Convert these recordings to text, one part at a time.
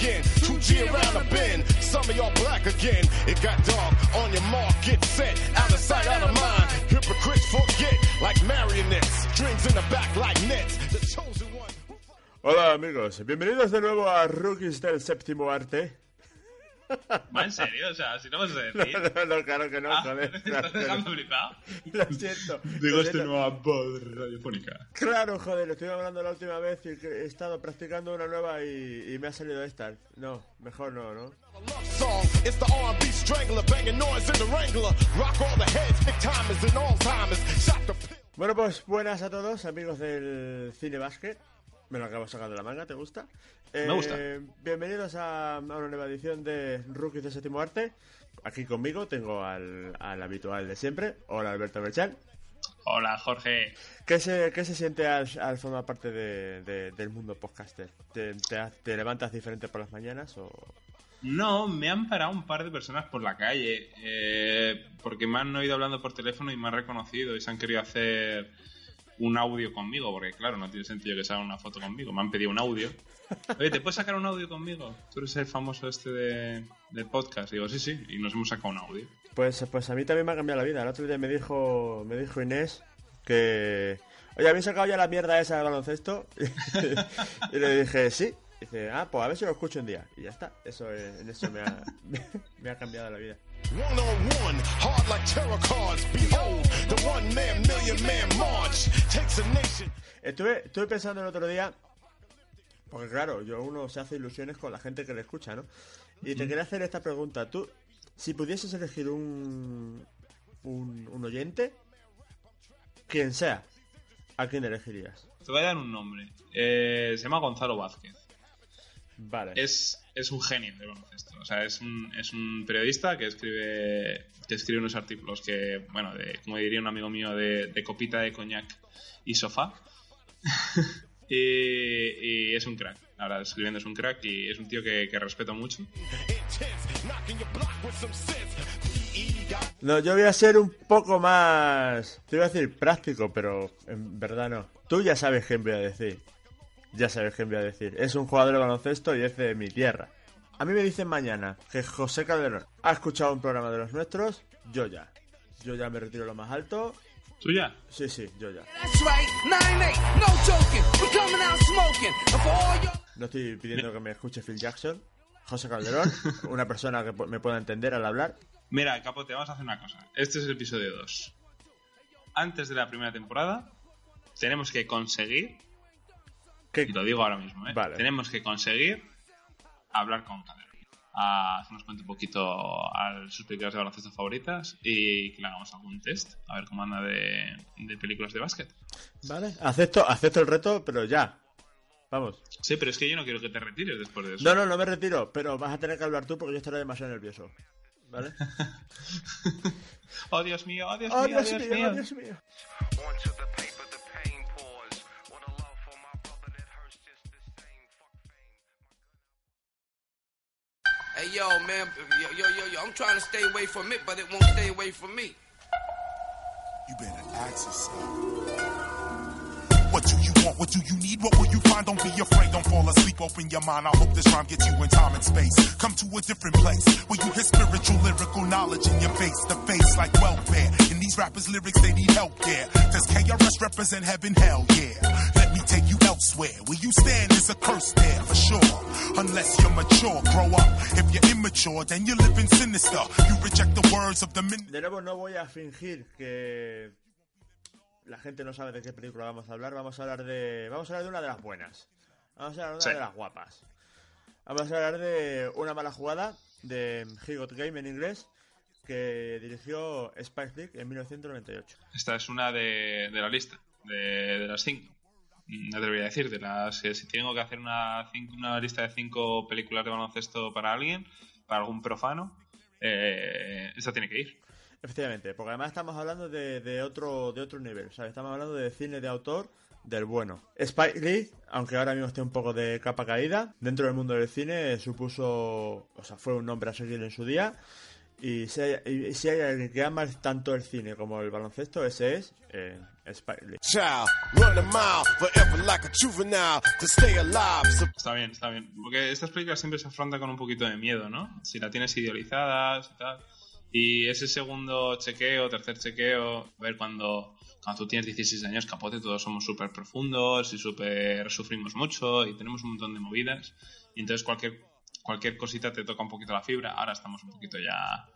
again. 2G around the bend, some of y'all black again. It got dark on your mark, get set, out of sight, out of mind. Hypocrites forget, like marionettes, strings in the back like nets. The chosen one. Hola amigos, bienvenidos de nuevo a Rookies del Séptimo Arte. ¿Va en serio? O sea, si no vas a No, decir. no, no, claro que no, Ah, joder. ¿Me Claro, estás dejando no. flipado? Lo siento. Digo, este siento. nueva voz radiofónica. Claro, joder, lo estuvimos hablando la última vez y he estado practicando una nueva y, y me ha salido esta. No, mejor no, ¿no? A love song, it's the R&B strangler, banging noise in the Wrangler. Rock all the heads, big timers and all timers. Shot the pill. Bueno, pues buenas a todos, amigos del Cine Basket. Me lo acabo sacando de la manga, ¿te gusta? Eh, Me gusta. Bienvenidos a, a una nueva edición de Rookies del Séptimo Arte. Aquí conmigo tengo al, al habitual de siempre. Hola, Alberto Berchán. Hola, Jorge. ¿Qué se, qué se siente al, al formar parte de- de- del mundo podcaster? ¿Te, te, ha- te levantas diferente por las mañanas o...? No, me han parado un par de personas por la calle. eh, porque me han oído hablando por teléfono y me han reconocido y se han querido hacer un audio conmigo. Porque, claro, no tiene sentido que se haga una foto conmigo. Me han pedido un audio. Oye, ¿te puedes sacar un audio conmigo? Tú eres el famoso este de, del podcast. digo, sí, sí. Y nos hemos sacado un audio. Pues, pues a mí también me ha cambiado la vida. El otro día me dijo, me dijo Inés que... Oye, ¿habéis sacado ya la mierda esa de baloncesto? y le dije, sí. Dice, ah, pues a ver si lo escucho un día. Y ya está. Eso, eh, en eso me ha cambiado la vida. One on one, hard like tarot cards. Behold, the one man, million man march takes a nation. Estuve, estuve pensando el otro día, porque claro, yo uno se hace ilusiones con la gente que le escucha, ¿no? Y te quería hacer esta pregunta. Tú, si pudieses elegir un, un, un oyente, quien sea, ¿a quién elegirías? Te voy a dar un nombre. Eh, se llama Gonzalo Vázquez. Vale. es, es un genio del baloncesto. O sea, es un, es un periodista que escribe que escribe unos artículos que, bueno, de, como diría un amigo mío, de, de copita de coñac y sofá. y, y es un crack. Ahora, escribiendo es un crack y es un tío que, que respeto mucho. No, yo voy a ser un poco más, te iba a decir práctico, pero en verdad no. Tú ya sabes quién voy a decir. Ya sabes quién voy a decir. Es un jugador de baloncesto y es de mi tierra. A mí me dicen mañana que José Calderón ha escuchado un programa de los nuestros. Yo ya. Yo ya me retiro lo más alto. ¿Tú ya? Sí, sí, yo ya. That's right, 9-8, no estoy pidiendo que me escuche Phil Jackson. José Calderón, una persona que me pueda entender al hablar. Mira, Capote, vamos a hacer una cosa. Este es el episodio 2. Antes de la primera temporada, tenemos que conseguir Y lo digo ahora mismo, ¿eh? Vale. Tenemos que conseguir hablar con Calderón. A que nos cuente un poquito a sus películas de baloncesto favoritas y que le hagamos algún test, a ver cómo anda de, de películas de básquet. vale. Acepto, acepto el reto, pero ya. Vamos. Sí, pero es que yo no quiero que te retires después de eso. No, no, no me retiro, pero vas a tener que hablar tú porque yo estaré demasiado nervioso. ¿Vale? Oh, Dios mío, oh, Dios ¡Oh, mío, Dios Dios mío! mío. ¡Oh, Dios mío! Hey yo, man, yo, yo, yo, yo, I'm trying to stay away from it, but it won't stay away from me. You better ask yourself. What do you want? What do you need? What will you find? Don't be afraid. Don't fall asleep. Open your mind. I hope this rhyme gets you in time and space. Come to a different place where you hear spiritual, lyrical knowledge in your face to face like welfare. In these rappers' lyrics, they need help, yeah. Does KRS represent heaven? Hell yeah. Let me take you elsewhere. Where you stand is a curse there for sure. Unless you're mature, grow up. If you're immature, then you're living sinister. You reject the words of the. De nuevo, no voy a fingir que la gente no sabe de qué película vamos a hablar. Vamos a hablar de. Vamos a hablar de una de las buenas. Vamos a hablar de una Sí. de las guapas. Vamos a hablar de una mala jugada de He Got Game en inglés que dirigió Spike Lee en 1998. Esta es una de, de la lista, de, de las cinco. Mm, No debería decir, de las que si tengo que hacer una, cinco- una lista de cinco películas de baloncesto para alguien, para algún profano, eh, esta tiene que ir. Efectivamente, porque además estamos hablando de, de otro de otro nivel, ¿sabes? Estamos hablando de cine de autor del bueno. Spike Lee, aunque ahora mismo esté un poco de capa caída, dentro del mundo del cine supuso, o sea, fue un nombre a seguir en su día Y si hay, y si hay alguien que ama tanto el cine como el baloncesto, ese es eh, Spike Lee. Está bien, está bien. Porque estas películas siempre se afrontan con un poquito de miedo, ¿no? Si la tienes idealizada y tal. Y ese segundo chequeo, tercer chequeo, a ver cuando, cuando tú tienes 16 años, capote, todos somos súper profundos y súper sufrimos mucho y tenemos un montón de movidas. Y entonces cualquier, cualquier cosita te toca un poquito la fibra. Ahora estamos un poquito ya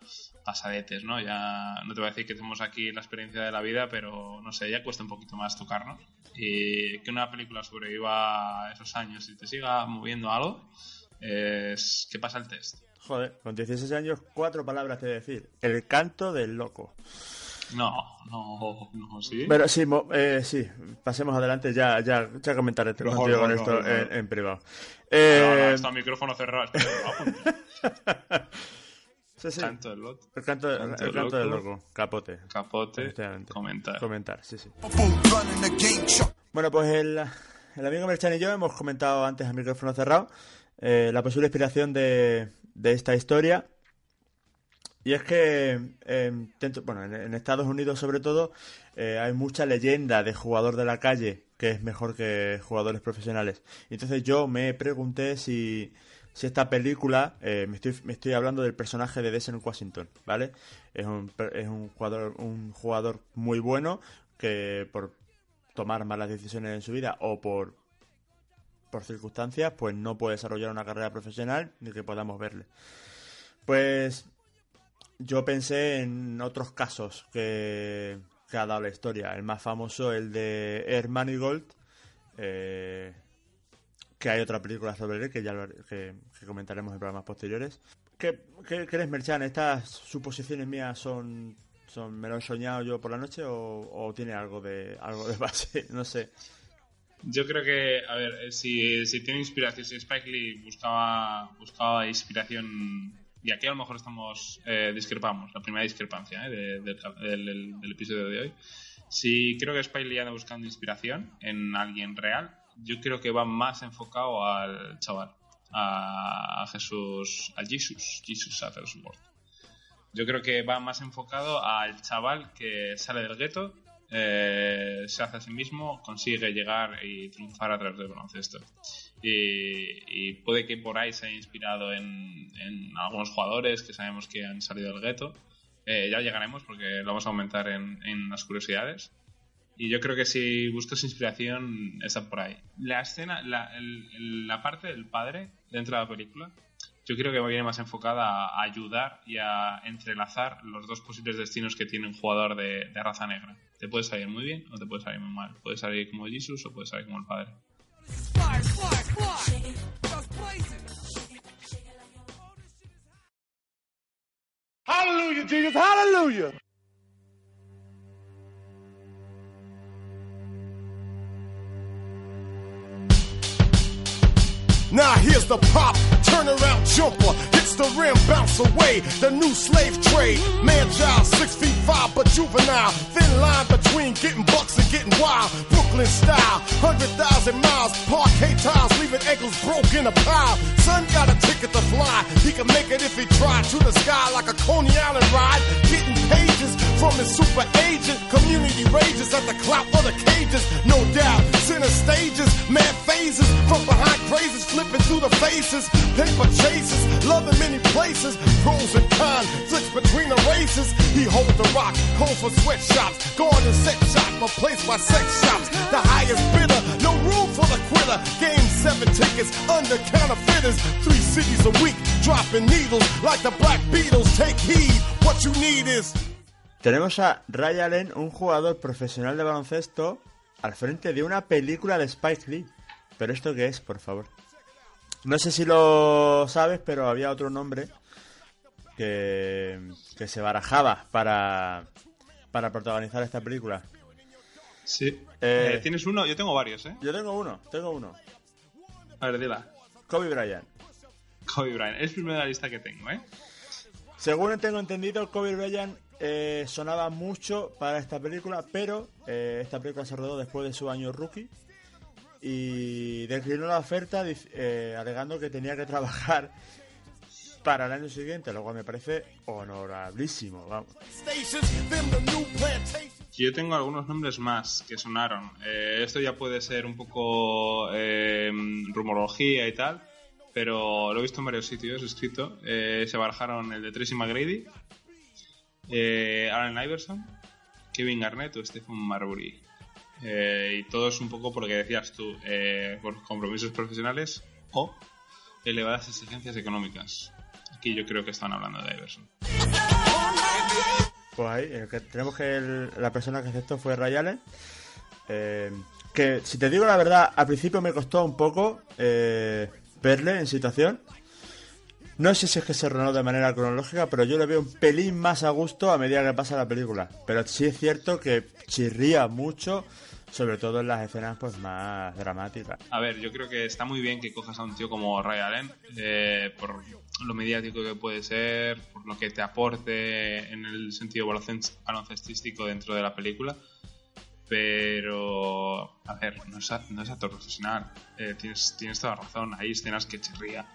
pasadetes, ¿no? Ya no te voy a decir que tenemos aquí la experiencia de la vida, pero no sé, ya cuesta un poquito más tocarnos. Y que una película sobreviva esos años y te siga moviendo algo, es que pasa el test. Joder, con 16 años, cuatro palabras te voy a decir. El canto del loco. No, no, no, sí. Pero sí, mo- eh, sí, pasemos adelante, ya, ya, ya comentaré Mejor, contigo con mejor, esto. En, en privado. No, no, Eh, está el micrófono cerrado. sí, sí, Canto del lot, el canto, el canto canto, del loco. loco, capote. capote, comentar. Comentar, sí, sí. Bueno, pues el, el amigo Merchan y yo hemos comentado antes a micrófono cerrado eh, la posible inspiración de, de esta historia. Y es que, dentro- bueno, en, Estados Unidos sobre todo, eh, hay mucha leyenda de jugador de la calle que es mejor que jugadores profesionales. Entonces yo me pregunté si, si esta película, eh, me, estoy, me estoy hablando del personaje de Denzel Washington, ¿vale? Es un, es un jugador, un jugador muy bueno que por tomar malas decisiones en su vida o por por circunstancias, pues no puede desarrollar una carrera profesional ni que podamos verle. Pues yo pensé en otros casos que, ha dado la historia. El más famoso, el de Air Manigold, eh, que hay otra película sobre él que ya lo- que, que comentaremos en programas posteriores. ¿Qué, qué crees, Merchan? ¿Estas suposiciones mías son, son me lo he soñado yo por la noche o, o tiene algo de algo de base? No sé. Yo creo que, a ver, eh, si, si tiene inspiración, si Spike Lee buscaba, buscaba inspiración, y aquí a lo mejor estamos, eh, discrepamos, la primera discrepancia eh, de- del, episodio de hoy. Si creo que Spike Lee anda buscando inspiración en alguien real, yo creo que va más enfocado al chaval, a, Jesús, a Jesus, Jesus Sattersworth. Yo creo que va más enfocado al chaval que sale del gueto, eh, se hace a sí mismo, consigue llegar y triunfar a través del baloncesto. Y, y puede que por ahí se haya inspirado en, algunos jugadores que sabemos que han salido del gueto. Eh, ya llegaremos porque lo vamos a aumentar en, en las curiosidades. Y yo creo que si buscas inspiración, está por ahí. La escena, la, el- la parte del padre dentro de la película, yo creo que viene más enfocada a ayudar y a entrelazar los dos posibles destinos que tiene un jugador de, raza negra. Te puede salir muy bien o te puede salir muy mal. Puede salir como Jesus o puede salir como el padre. Hallelujah, Jesus, hallelujah. Now here's the pop, turnaround jumper, hits the rim, bounce away. The new slave trade, man child, six feet five, but juvenile. Thin line between getting bucks and getting wild. Brooklyn style, hundred thousand miles, parquet tiles, leaving ankles broke in a pile. Son got a ticket to fly, he can make it if he tried. To the sky like a Coney Island ride, pages from his super agent. Community rages at the clout of the cages, no doubt. Center stages, mad phases from behind crazes, flipping through the faces. Paper chases, love in many places. Pros and cons, flicks between the races. He holds the rock, cold for sweatshops. Going to sex shop, replaced by sex shops. The highest bidder, no room for the quitter. Game seven tickets under counterfeiters. Three cities a week, dropping needles like the Black Beatles. Take heed, what you need is. Tenemos a Ray Allen, un jugador profesional de baloncesto, al frente de una película de Spike Lee. ¿Pero esto qué es, por favor? No sé si lo sabes, pero había otro nombre que, que se barajaba para, para protagonizar esta película. Sí. Eh, Eh, ¿Tienes uno? Yo tengo varios, ¿eh? Yo tengo uno, tengo uno. A ver, dila. Kobe Bryant. Kobe Bryant. Es el primero de la lista que tengo, ¿eh? Según tengo entendido, Kobe Bryant eh, sonaba mucho para esta película, pero eh, esta película se rodó después de su año rookie y declinó la oferta eh, alegando que tenía que trabajar para el año siguiente, lo cual me parece honorablísimo, vamos. Yo tengo algunos nombres más que sonaron. Eh, esto ya puede ser un poco rumorología y tal, pero lo he visto en varios sitios escrito. Eh, se barajaron el de Tracy McGrady, eh, Iverson, Kevin Garnett o Stephen Marbury. Eh, y todo es un poco porque decías tú, eh, por compromisos profesionales o elevadas exigencias económicas. Aquí yo creo que están hablando de Iverson. Pues ahí, tenemos que la persona que aceptó fue Ray Allen. eh, que si te digo la verdad, al principio me costó un poco eh, verle en situación. No sé si es que se rodó de manera cronológica, pero yo le veo un pelín más a gusto a medida que pasa la película. Pero sí es cierto que chirría mucho, sobre todo en las escenas pues más dramáticas. A ver, yo creo que está muy bien que cojas a un tío como Ray Allen eh, por lo mediático que puede ser, por lo que te aporte en el sentido baloncest- baloncestístico dentro de la película. Pero, a ver, no es, no es actor profesional. Eh, tienes, tienes toda razón. Hay escenas que chirría.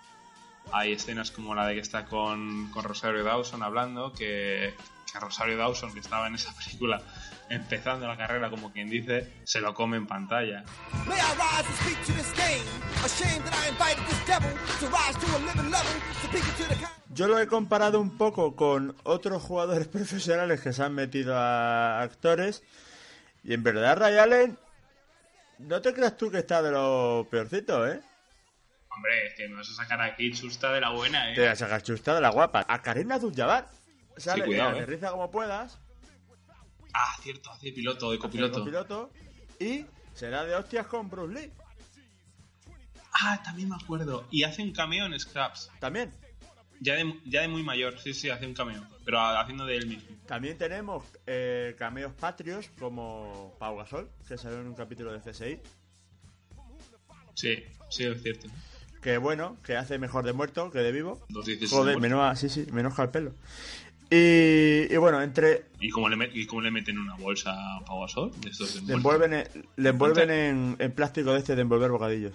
Hay escenas como la de que está con, con Rosario Dawson hablando, que, que Rosario Dawson, que estaba en esa película empezando la carrera, como quien dice, se lo come en pantalla. May I rise and speak to this game? Ashamed that I invited this devil to rise to a living level, to peek into the con- Yo lo he comparado un poco con otros jugadores profesionales que se han metido a actores. Y en verdad, Ray Allen, no te creas tú que está de lo peorcito, ¿eh? Hombre, es que me vas a sacar aquí chusta de la buena, ¿eh? Te vas a sacar chusta de la guapa. A Karina Abdul-Jabbar. Sale, cuidado, eh, aterriza como puedas. Ah, cierto, hace piloto, de copiloto. Piloto. Y será de hostias con Bruce Lee. Ah, también me acuerdo. Y hace un cameo en Scraps. También. Ya de, ya de muy mayor, sí, sí, hace un cameo. Pero haciendo de él mismo. También tenemos eh, cameos patrios como Pau Gasol, que salió en un capítulo de CSI. Sí, sí, es cierto. Que bueno, que hace mejor de muerto que de vivo. Joder, menos, sí, sí, menos al pelo. Y, y bueno, entre. ¿Y cómo, le met- ¿Y cómo le meten una bolsa a Pau Gasol? De estos de Le envuelven, en, le envuelven en, en plástico de este de envolver bocadillos.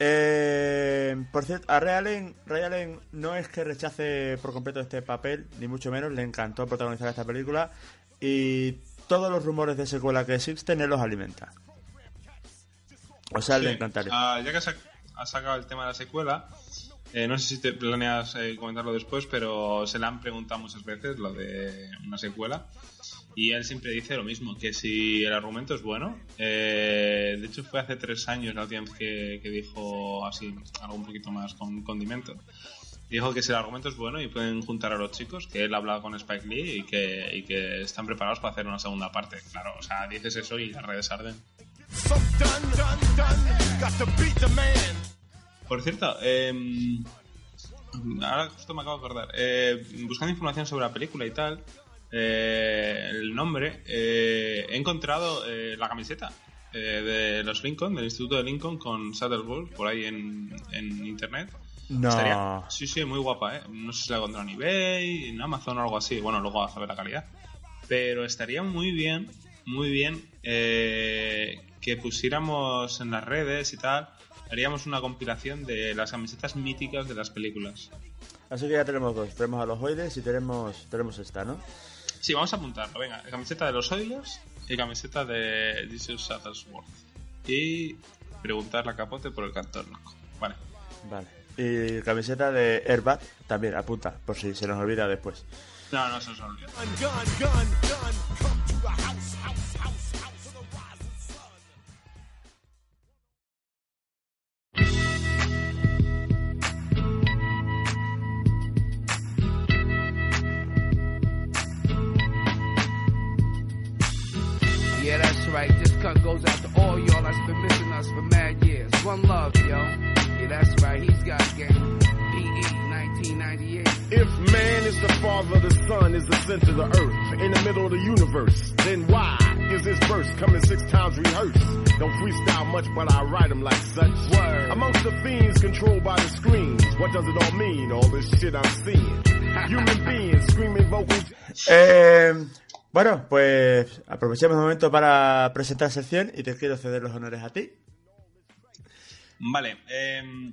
Eh, por cierto, a Ray Allen, Ray Allen no es que rechace por completo este papel, ni mucho menos, le encantó protagonizar esta película y todos los rumores de secuela que existen él los alimenta. O sea, le encantaría. Ya que has sacado el tema de la secuela, eh, no sé si te planeas eh, comentarlo después, pero se le han preguntado muchas veces lo de una secuela. Y él siempre dice lo mismo, que si el argumento es bueno, eh, de hecho fue hace tres años la última vez que, dijo así, algo un poquito más con condimento. Dijo que si el argumento es bueno y pueden juntar a los chicos, que él hablaba con Spike Lee y que, y que están preparados para hacer una segunda parte. Claro, o sea, dices eso y las redes arden. Por cierto, eh, ahora justo me acabo de acordar. Eh, buscando información sobre la película y tal, eh, el nombre, eh, he encontrado eh, la camiseta eh, de los Lincoln, del Instituto de Lincoln, con Saddleball por ahí en, en internet. No. Estaría- sí, sí, muy guapa, ¿eh? No sé si la encontrado en eBay, en Amazon o algo así. Bueno, luego a saber la calidad. Pero estaría muy bien, muy bien eh, que pusiéramos en las redes y tal. Haríamos una compilación de las camisetas míticas de las películas. Así que ya tenemos dos. Tenemos a los Oides y tenemos, tenemos esta, ¿no? Sí, vamos a apuntarlo. Venga, camiseta de los Oilers y camiseta de Jesus Shuttlesworth. Y preguntarle a Capote por el cartón loco. Vale. Vale. Y camiseta de Airbat también, apunta, por si se nos olvida después. No, no se os olvide. One love, yo. Yeah, that's right. He's got game. PE 1998. If man is the father, the sun is the center of the earth, in the middle of the universe, then why is this verse coming six times rehearsed? Don't freestyle much, but I write 'em like such. Word. Amongst the fiends controlled by the screens, what does it all mean, all this shit I'm seeing? Human beings screaming vocals. Eh, bueno, pues aprovechemos el momento para presentar sección y te quiero ceder los honores a ti. Vale, em,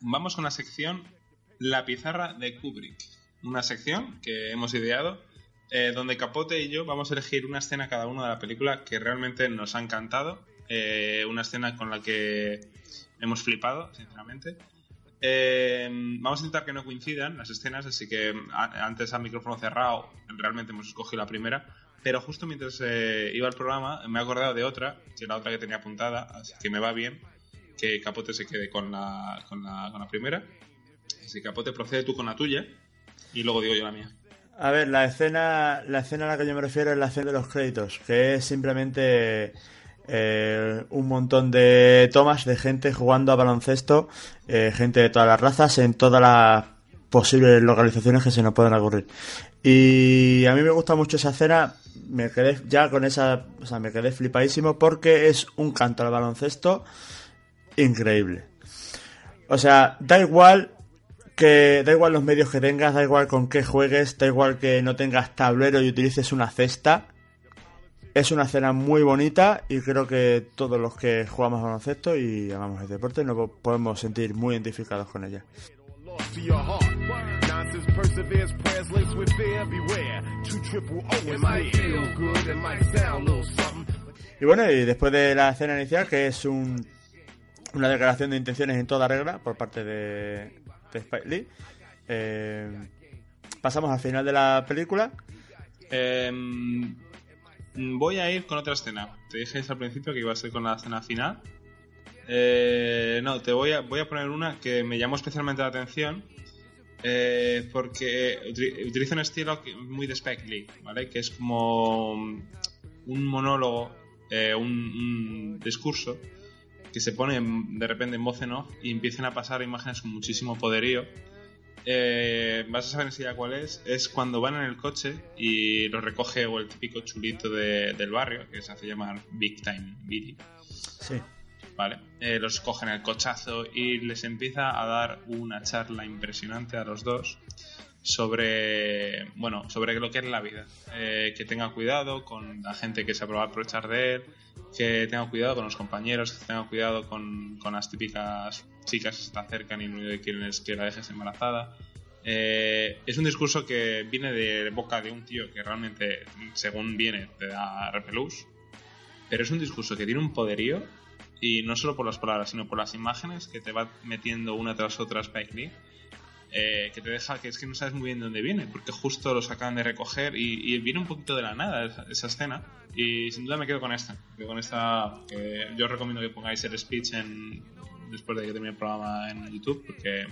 vamos con la sección La pizarra de Kubrick. Una sección que hemos ideado eh, donde Capote y yo vamos a elegir una escena cada uno de la película que realmente nos ha encantado. eh, una escena con la que hemos flipado, sinceramente. Eh, vamos a intentar que no coincidan las escenas, así que a- antes a micrófono cerrado realmente hemos escogido la primera, pero justo mientras eh, iba al programa me he acordado de otra, que era la otra que tenía apuntada, así que me va bien que Capote se quede con la, con la, con la primera. Que Capote, procede tú con la tuya y luego digo yo la mía. A ver, la escena, la escena a la que yo me refiero es la escena de los créditos, que es simplemente eh, un montón de tomas de gente jugando a baloncesto, eh, gente de todas las razas, en todas las posibles localizaciones que se nos puedan ocurrir. Y a mí me gusta mucho esa escena, me quedé ya con esa, o sea, me quedé flipadísimo porque es un canto al baloncesto increíble. O sea, da igual que da igual los medios que tengas, da igual con qué juegues, da igual que no tengas tablero y utilices una cesta. Es una escena muy bonita y creo que todos los que jugamos baloncesto y amamos el deporte nos podemos sentir muy identificados con ella. Y bueno, y después de la escena inicial, que es un, una declaración de intenciones en toda regla por parte de, de Spike Lee, eh, pasamos al final de la película. Em, voy a ir con otra escena. Te dije al principio que iba a ser con la escena final. Eh, no, te voy a, voy a poner una que me llamó especialmente la atención. eh, porque utili- utiliza un estilo muy de Spike Lee, ¿vale? Que es como un monólogo, eh, un discurso que se pone de repente en voz en off y empiezan a pasar imágenes con muchísimo poderío. Eh, vas a saber enseguida cuál es. Es cuando van en el coche y los recoge o el típico chulito de- del barrio, que se hace llamar Big Time Billy. Sí. ¿Vale? Eh, los cogen el cochazo y les empieza a dar una charla impresionante a los dos sobre bueno sobre lo que es la vida. Eh, que tenga cuidado con la gente que se va a aprovechar de él que tenga cuidado con los compañeros que tenga cuidado con, con las típicas chicas que se te acercan y lo único que quieren es que la dejes embarazada. Eh, es un discurso que viene de boca de un tío que realmente según viene te da repelús pero es un discurso que tiene un poderío y no solo por las palabras, sino por las imágenes que te va metiendo una tras otra Spike Lee, eh, que te deja que es que no sabes muy bien de dónde viene, porque justo los acaban de recoger y, y viene un poquito de la nada esa, escena. Y sin duda me quedo con esta, quedo con que yo recomiendo que pongáis el speech después de que termine el programa en YouTube, porque.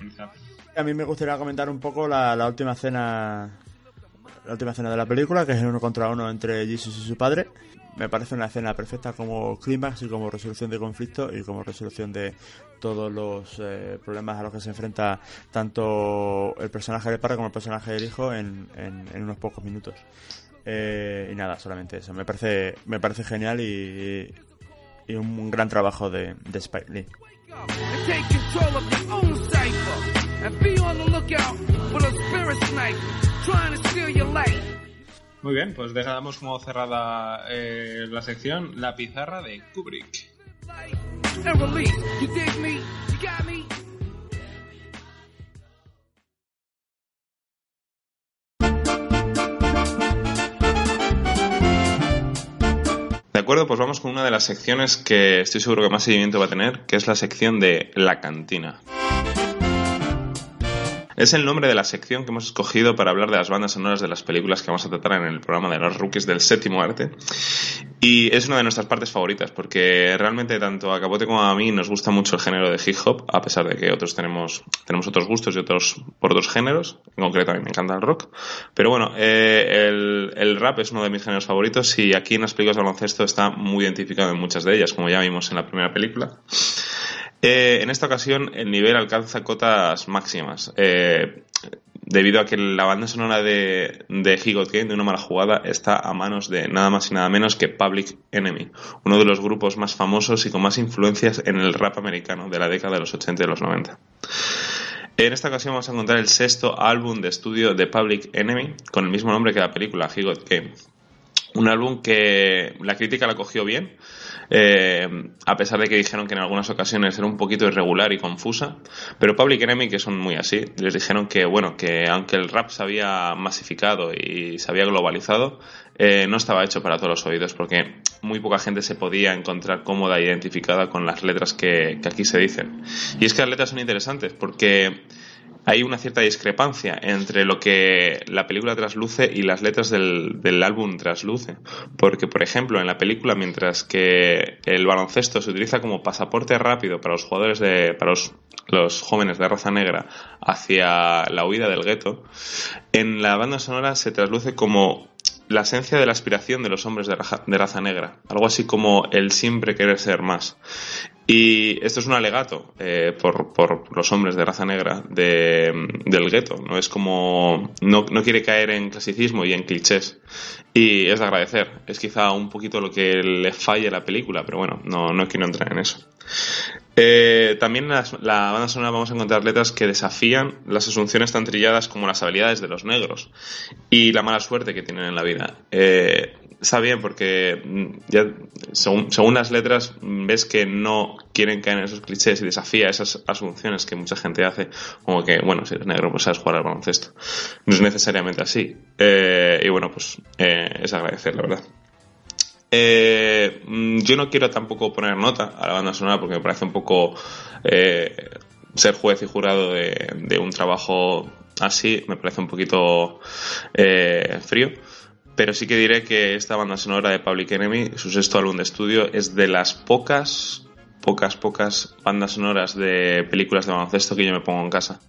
A mí me gustaría comentar un poco la, la última escena la última escena de la película, que es el uno contra uno entre Jesus y su padre. Me parece una escena perfecta como clímax y como resolución de conflicto y como resolución de todos los eh, problemas a los que se enfrenta tanto el personaje del padre como el personaje del hijo en, en- en unos pocos minutos. Eh, y nada, solamente eso. Me parece, me parece genial y, y un gran trabajo de, de Spike Lee. Muy bien, pues dejamos como cerrada eh, la sección La pizarra de Kubrick. De acuerdo, pues vamos con una de las secciones que estoy seguro que más seguimiento va a tener, que es la sección de la cantina. Es el nombre de la sección que hemos escogido para hablar de las bandas sonoras de las películas que vamos a tratar en el programa de los rookies del séptimo arte. Y es una de nuestras partes favoritas, porque realmente tanto a Capote como a mí nos gusta mucho el género de hip hop, a pesar de que otros tenemos, tenemos otros gustos y otros por otros géneros. En concreto a mí me encanta el rock. Pero bueno, eh, el, el rap es uno de mis géneros favoritos y aquí en las películas de baloncesto está muy identificado en muchas de ellas, como ya vimos en la primera película. Eh, en esta ocasión el nivel alcanza cotas máximas. eh, debido a que la banda sonora de, de He Got Game, de una mala jugada, está a manos de nada más y nada menos que Public Enemy, uno de los grupos más famosos y con más influencias en el rap americano de la década de los 80 y los 90. En esta ocasión vamos a encontrar el sexto álbum de estudio de Public Enemy, con el mismo nombre que la película He Got Game. Un álbum que la crítica la cogió bien, eh, a pesar de que dijeron que en algunas ocasiones era un poquito irregular y confusa, pero Public Enemy, que son muy así, les dijeron que, bueno, que aunque el rap se había masificado y se había globalizado, eh, no estaba hecho para todos los oídos, porque muy poca gente se podía encontrar cómoda e identificada con las letras que, que aquí se dicen. Y es que las letras son interesantes, porque hay una cierta discrepancia entre lo que la película trasluce y las letras del, del álbum trasluce. Porque, por ejemplo, en la película, mientras que el baloncesto se utiliza como pasaporte rápido para los jugadores de, para los, los jóvenes de raza negra hacia la huida del gueto, en la banda sonora se trasluce como la esencia de la aspiración de los hombres de raza, de raza negra. Algo así como el siempre querer ser más. Y esto es un alegato eh, por, por, los hombres de raza negra de, del gueto. No es como. No, no, quiere caer en clasicismo y en clichés. Y es de agradecer. Es quizá un poquito lo que le falle a la película, pero bueno, no, no quiero entrar en eso. Eh, también en la, banda sonora vamos a encontrar letras que desafían las asunciones tan trilladas como las habilidades de los negros y la mala suerte que tienen en la vida. Eh, está bien porque ya, según, las letras ves que no quieren caer en esos clichés y desafía esas asunciones que mucha gente hace, como que, bueno, si eres negro pues sabes jugar al baloncesto. No es necesariamente así. Eh, y bueno, pues es agradecer, la verdad. Eh, yo no quiero tampoco poner nota a la banda sonora porque me parece un poco eh, ser juez y jurado de, de, un trabajo así, me parece un poquito eh, frío. Pero sí que diré que esta banda sonora de Public Enemy, su sexto álbum de estudio, es de las pocas, pocas, pocas bandas sonoras de películas de baloncesto que yo me pongo en casa.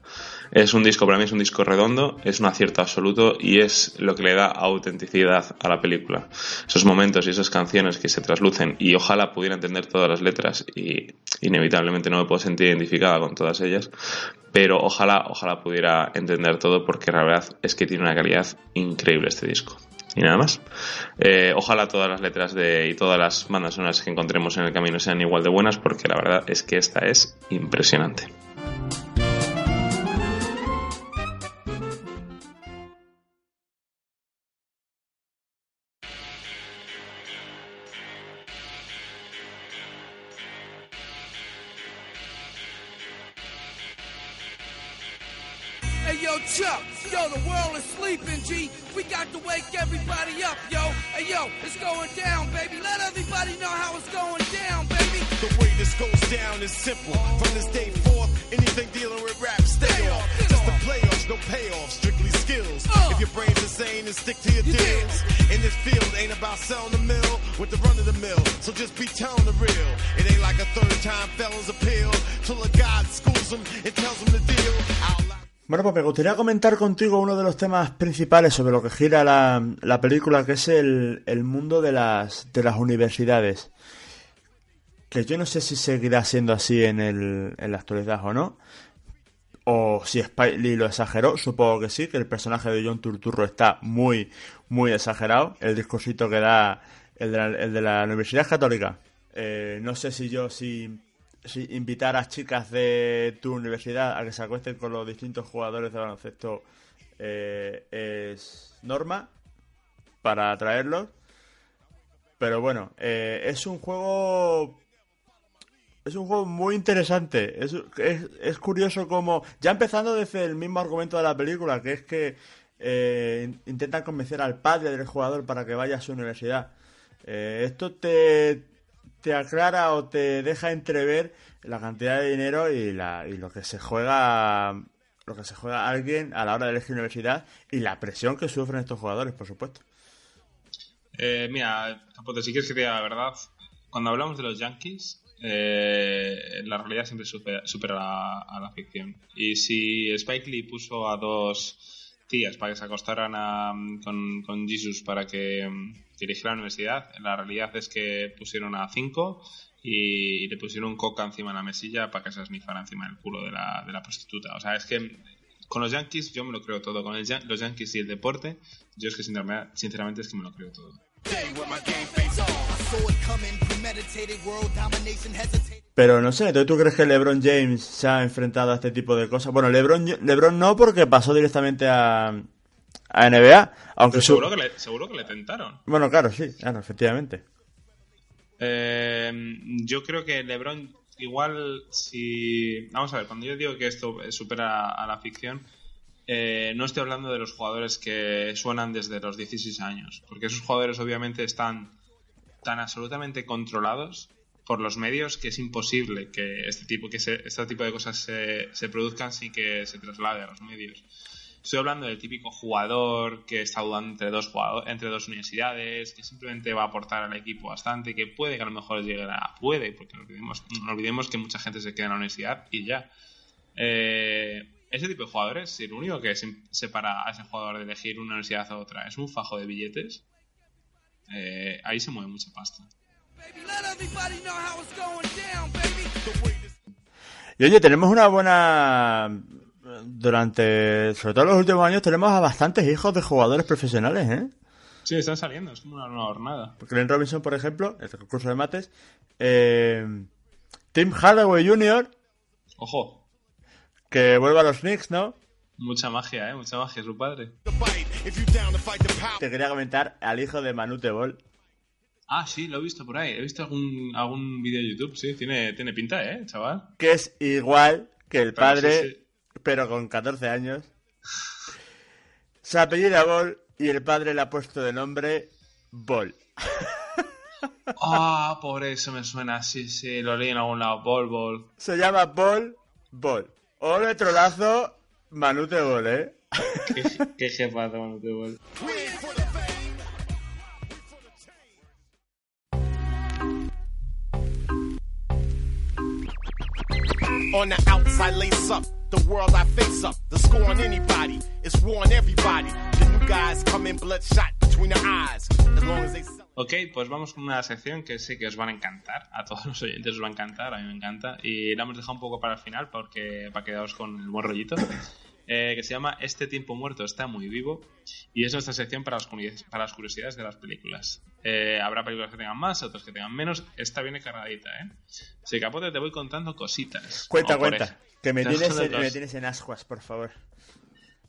Es un disco, para mí es un disco redondo, es un acierto absoluto y es lo que le da autenticidad a la película. Esos momentos y esas canciones que se traslucen y ojalá pudiera entender todas las letras y inevitablemente no me puedo sentir identificada con todas ellas, pero ojalá, ojalá pudiera entender todo porque la verdad es que tiene una calidad increíble este disco. Y nada más. Eh, ojalá todas las letras de, y todas las bandas sonoras que encontremos en el camino sean igual de buenas porque la verdad es que esta es impresionante. Bueno, pues me gustaría comentar contigo uno de los temas principales sobre lo que gira la, la película, que es el, mundo de las, de las universidades. Que yo no sé si seguirá siendo así en, el, en la actualidad o no. O si Spike lo exageró, supongo que sí, que el personaje de John Turturro está muy, muy exagerado. El discursito que da el de la, el de la Universidad Católica. Eh, no sé si yo, si invitar a chicas de tu universidad a que se acuesten con los distintos jugadores de baloncesto eh, es norma para atraerlos. Pero bueno, eh, es un juego. Es un juego muy interesante. Es, es, es, curioso como. Ya empezando desde el mismo argumento de la película, que es que eh, intentan convencer al padre del jugador para que vaya a su universidad. Eh, esto te, te aclara o te deja entrever la cantidad de dinero y, la, lo que se juega lo que se juega alguien a la hora de elegir universidad y la presión que sufren estos jugadores, por supuesto. Eh, mira, Capote, si quieres que te la verdad, cuando hablamos de los Yankees, eh, la realidad siempre supera, la, a la ficción. Y si Spike Lee puso a dos para que se acostaran a, con, con Jesus para que dirigir la universidad. La realidad es que pusieron a cinco y, le pusieron coca encima de la mesilla para que se snifara encima del culo de la, de la prostituta. O sea, es que con los Yankees yo me lo creo todo. Con los Yankees y el deporte, yo es que sinceramente es que me lo creo todo. Pero no sé, ¿tú crees que LeBron James se ha enfrentado a este tipo de cosas? Bueno, LeBron, LeBron no porque pasó directamente a, a NBA, aunque seguro, que le, seguro que le tentaron. Bueno, claro, sí, claro, efectivamente. Eh, yo creo que LeBron, igual, si. Vamos a ver, cuando yo digo que esto supera a la ficción, eh, no estoy hablando de los jugadores que suenan desde los 16 años, porque esos jugadores obviamente están tan absolutamente controlados por los medios que es imposible que este tipo, que se- este tipo de cosas se, produzcan sin que se traslade a los medios. Estoy hablando del típico jugador que está dudando entre dos, jugador- entre dos universidades, que simplemente va a aportar al equipo bastante, que puede que a lo mejor llegue a... Puede, porque no olvidemos, no olvidemos que mucha gente se queda en la universidad y ya. Eh, ese tipo de jugadores, si lo único que se- separa a ese jugador de elegir una universidad a otra es un fajo de billetes, eh, ahí se mueve mucha pasta. Y oye, tenemos una buena... Durante, sobre todo los últimos años, tenemos a bastantes hijos de jugadores profesionales, ¿eh? Sí, están saliendo, es como una nueva jornada. Glenn Robinson, por ejemplo, el concurso de mates. Eh, Tim Hardaway Jr., Ojo, que vuelve a los Knicks, ¿no? Mucha magia, ¿eh? Mucha magia, su padre. Te quería comentar al hijo de Manute Ball. Ah, sí, lo he visto por ahí. He visto algún, algún vídeo de YouTube, sí. Tiene, tiene pinta, ¿eh, chaval? que es igual que el Pero padre, sí, sí. pero con 14 años. Se apellida Ball y el padre le ha puesto de nombre Ball. Ah, por eso me suena. Sí, sí, lo leí en algún lado. Bol, bol. Se llama Ball Ball. Ole trolazo Manute Ball, ¿eh? Qué, qué jefazo, mano, te bol. On the outside, lace up. The world I face up. The score on anybody. It's war on everybody. The new guys come in bloodshot between the eyes. As long as they sell. Ok, pues vamos con una sección que sé que os van a encantar. A todos los oyentes os va a encantar, a mí me encanta. Y la hemos dejado un poco para el final porque para quedaros con el buen rollito. Eh, que se llama Este tiempo muerto está muy vivo. Y es nuestra sección para las, curi- para las curiosidades de las películas. Eh, habrá películas que tengan más, otras que tengan menos. Está bien cargadita, ¿eh? Así que capote, te voy contando cositas. Cuenta, cuenta. ej- Que me Te tienes, en, me cos- tienes en ascuas, por favor.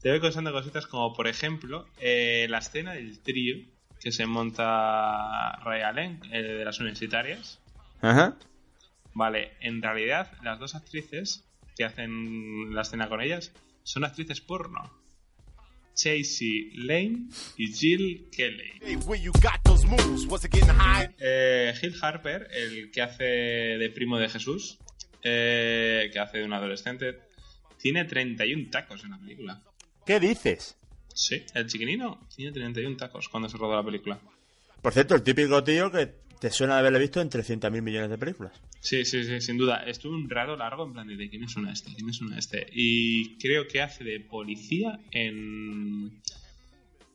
te voy contando cositas como, por ejemplo, eh, la escena del trío que se monta Ray Allen, de las universitarias. Ajá. Vale, en realidad las dos actrices que hacen la escena con ellas son actrices porno. Chasey Lane y Jill Kelly. Eh, Gil Harper, el que hace de primo de Jesús, eh, que hace de un adolescente, tiene 31 tacos en la película. ¿Qué dices? Sí, el chiquinino tiene 31 tacos cuando se rodó la película. Por cierto, el típico tío que te suena de haberle visto en 300.000 millones de películas. Sí, sí, sí, sin duda. Estuve un rato largo en plan de, ¿de quién me suena este? ¿Quién me suena este? Y creo que hace de policía en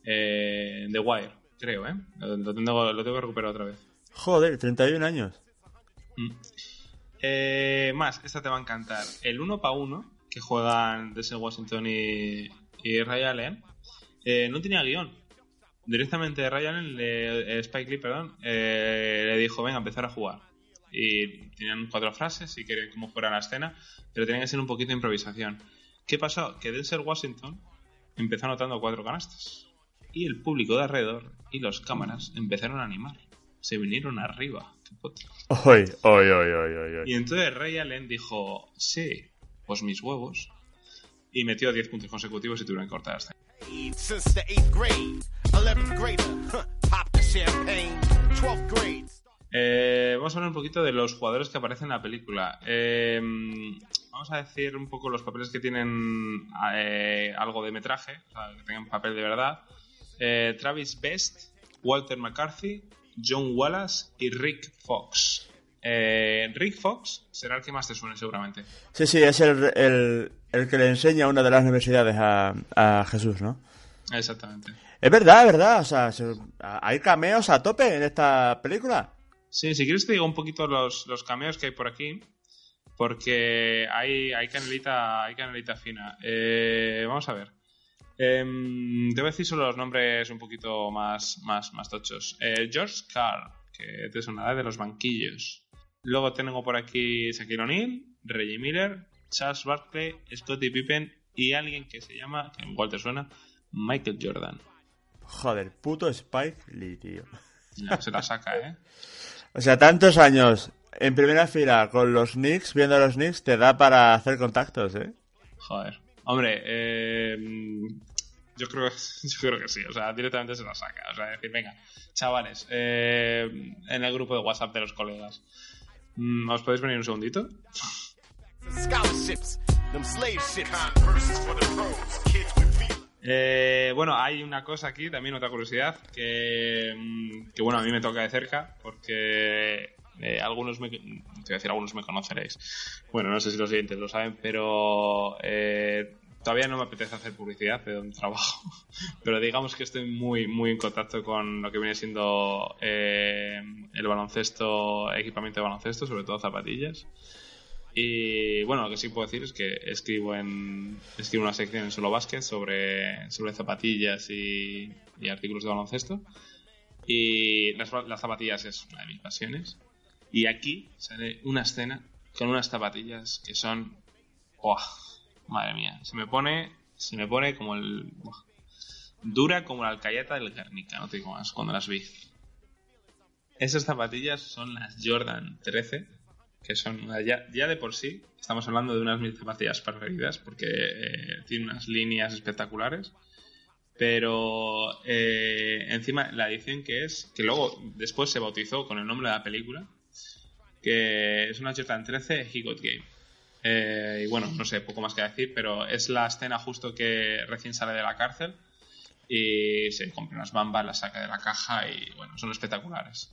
eh, The Wire, creo, ¿eh? Lo, lo tengo, lo tengo que recuperar otra vez. Joder, 31 años. Mm. Eh, más, esta te va a encantar. El uno para uno que juegan Denzel Washington y, y Ray Allen eh, no tenía guion. Directamente Ray Allen, le- eh, Spike Lee, perdón, eh, le dijo, venga, empezar a jugar. Y tenían cuatro frases y querían cómo fuera la escena, pero tenía que ser un poquito de improvisación. ¿Qué pasó? Que Denzel Washington empezó anotando cuatro canastas. Y el público de alrededor y los cámaras empezaron a animar. Se vinieron arriba. Hoy, hoy, hoy. Y entonces Ray Allen dijo, sí, pues mis huevos. Y metió 10 puntos consecutivos y tuvieron que cortar hasta ahí. Since the eighth grade, 11th grader, huh, pop the champagne, 12th grade. Eh, vamos a hablar un poquito de los jugadores que aparecen en la película. Eh, vamos a decir un poco los papeles que tienen eh, algo de metraje, o sea, que tengan papel de verdad. Eh, Travis Best, Walter McCarthy, John Wallace y Rick Fox. Eh, Rick Fox será el que más te suene seguramente. Sí, sí, es el, el, el que le enseña a una de las universidades a, a Jesús, ¿no? Exactamente. Es verdad, es verdad. O sea, se- hay cameos a tope en esta película. Sí, si quieres te digo un poquito los, los cameos que hay por aquí, porque hay, hay, canelita, hay canelita fina. Eh, vamos a ver. Em, te voy a decir solo los nombres un poquito más, más, más tochos. Eh, George Carl, que te sonará de los banquillos. Luego tengo por aquí Shaquille O'Neal, Reggie Miller, Charles Barkley, Scottie Pippen y alguien que se llama, que igual te suena, Michael Jordan. Joder, puto Spike Lee, tío. Ya, se la saca, ¿eh? O sea, tantos años en primera fila con los Knicks, viendo a los Knicks, te da para hacer contactos, ¿eh? Joder. Hombre, eh, yo, creo, yo creo que sí. O sea, directamente se la saca. O sea, decir, venga, chavales, eh, en el grupo de WhatsApp de los colegas, mm, ¿os podéis venir un segundito? Eh, bueno, hay una cosa aquí, también otra curiosidad, que, mm, bueno, a mí me toca de cerca, porque eh, algunos me, te voy a decir, algunos me conoceréis. Bueno, no sé si los siguientes lo saben, pero eh, todavía no me apetece hacer publicidad de donde trabajo, pero digamos que estoy muy, muy en contacto con lo que viene siendo eh, el baloncesto, equipamiento de baloncesto, sobre todo zapatillas. Y bueno, lo que sí puedo decir es que escribo en escribo una sección en Solo Básquet sobre, sobre zapatillas y, y artículos de baloncesto. Y las, las zapatillas es una de mis pasiones. Y aquí sale una escena con unas zapatillas que son. ¡Buah! Madre mía. Se me pone. Se me pone como el. buah, dura como la alcayata del Guernica, no te digo más, cuando las vi. Esas zapatillas son las Jordan 13, que son ya, de por sí. Estamos hablando de unas mil zapatillas preferidas porque eh, tiene unas líneas espectaculares. Pero eh, encima la edición que es, que luego después se bautizó con el nombre de la película, que es una Jordan 13 He Got Game. Eh, y bueno, no sé, poco más que decir, pero es la escena justo que recién sale de la cárcel y se compra unas bambas, las saca de la caja y bueno, son espectaculares.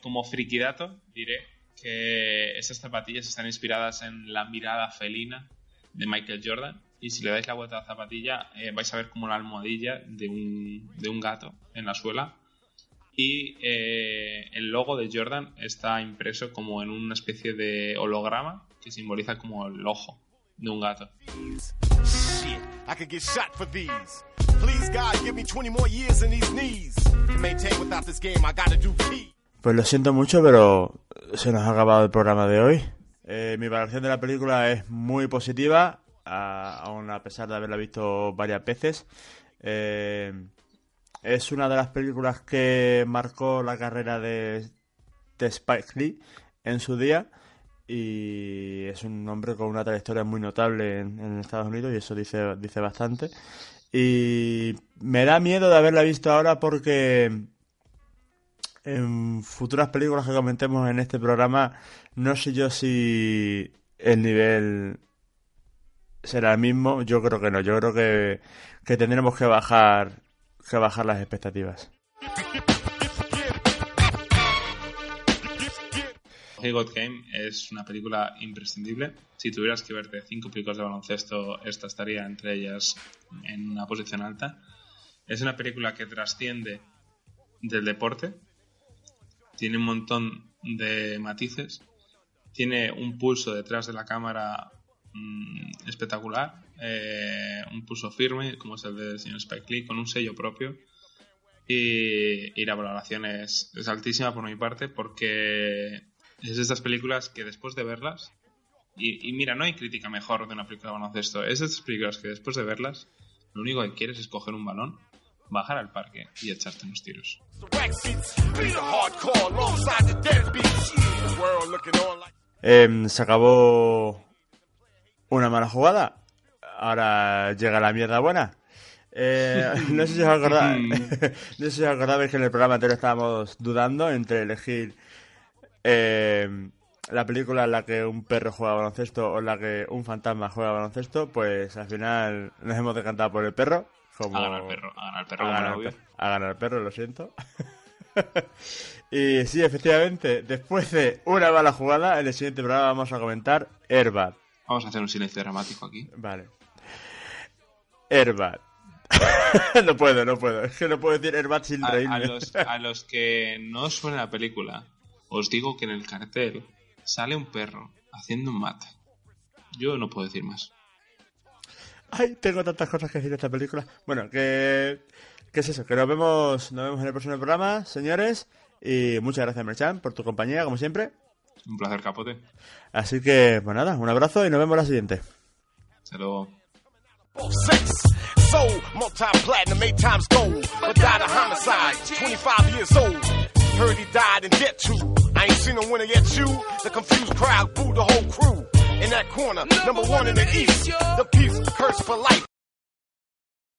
Como frikidato diré que estas zapatillas están inspiradas en la mirada felina de Michael Jordan y si le dais la vuelta a la zapatilla eh, vais a ver como la almohadilla de un, de un gato en la suela y eh, el logo de Jordan está impreso como en una especie de holograma que simboliza como el ojo de un gato. Shit, I could get shot for these. Please, God, give me 20 more years in these knees. To maintain without this game, I gotta do key. Pues lo siento mucho, pero se nos ha acabado el programa de hoy. Eh, mi valoración de la película es muy positiva, a- aun a pesar de haberla visto varias veces. Eh, es una de las películas que marcó la carrera de, de Spike Lee en su día y es un hombre con una trayectoria muy notable en, en Estados Unidos y eso dice, dice bastante. Y me da miedo de haberla visto ahora porque en futuras películas que comentemos en este programa, no sé yo si el nivel será el mismo. Yo creo que no. Yo creo que, que tendremos que bajar, que bajar las expectativas. Hey God Game es una película imprescindible. Si tuvieras que verte cinco películas de baloncesto, esta estaría entre ellas en una posición alta. Es una película que trasciende del deporte. Tiene un montón de matices. Tiene un pulso detrás de la cámara mm, espectacular. eh, un pulso firme, como es el del señor Spike Lee, con un sello propio. Y, y la valoración es, altísima por mi parte porque es de estas películas que después de verlas, y, y mira, no hay crítica mejor de una película de baloncesto, es de estas películas que después de verlas, lo único que quieres es coger un balón, bajar al parque y echarte unos tiros. Em, se acabó una mala jugada. Ahora llega la mierda buena. Eh, no sé si os acordáis, no sé si os acordabais que en el programa anterior estábamos dudando entre elegir eh, la película en la que un perro juega baloncesto o en la que un fantasma juega baloncesto. Pues al final nos hemos decantado por el perro. Como... A ganar el perro, a ganar el perro a como ganar, el el obvio. per- a ganar perro, lo siento. y sí, efectivamente, después de una mala jugada, en el siguiente programa vamos a comentar Airbag. Vamos a hacer un silencio dramático aquí. Vale. Airbag. no puedo, no puedo. Es que no puedo decir Airbag sin A, a los, a los que no os suene la película, os digo que en el cartel sale un perro haciendo un mate. Yo no puedo decir más. Ay, tengo tantas cosas que decir de esta película. Bueno, que... ¿Qué es eso? Que nos vemos, nos vemos en el próximo programa, señores. Y muchas gracias, Merchan, por tu compañía, como siempre. Un placer, capote. Así que, pues nada, un abrazo y nos vemos la siguiente. Hasta luego. Six. Soul, multi-platinum, eight times gold. Without a homicide, 25 years old. Heard he died in debt too. I ain't seen no winner yet, you. The confused crowd booed the whole crew. In that corner, number one in the east. The peace curse for life.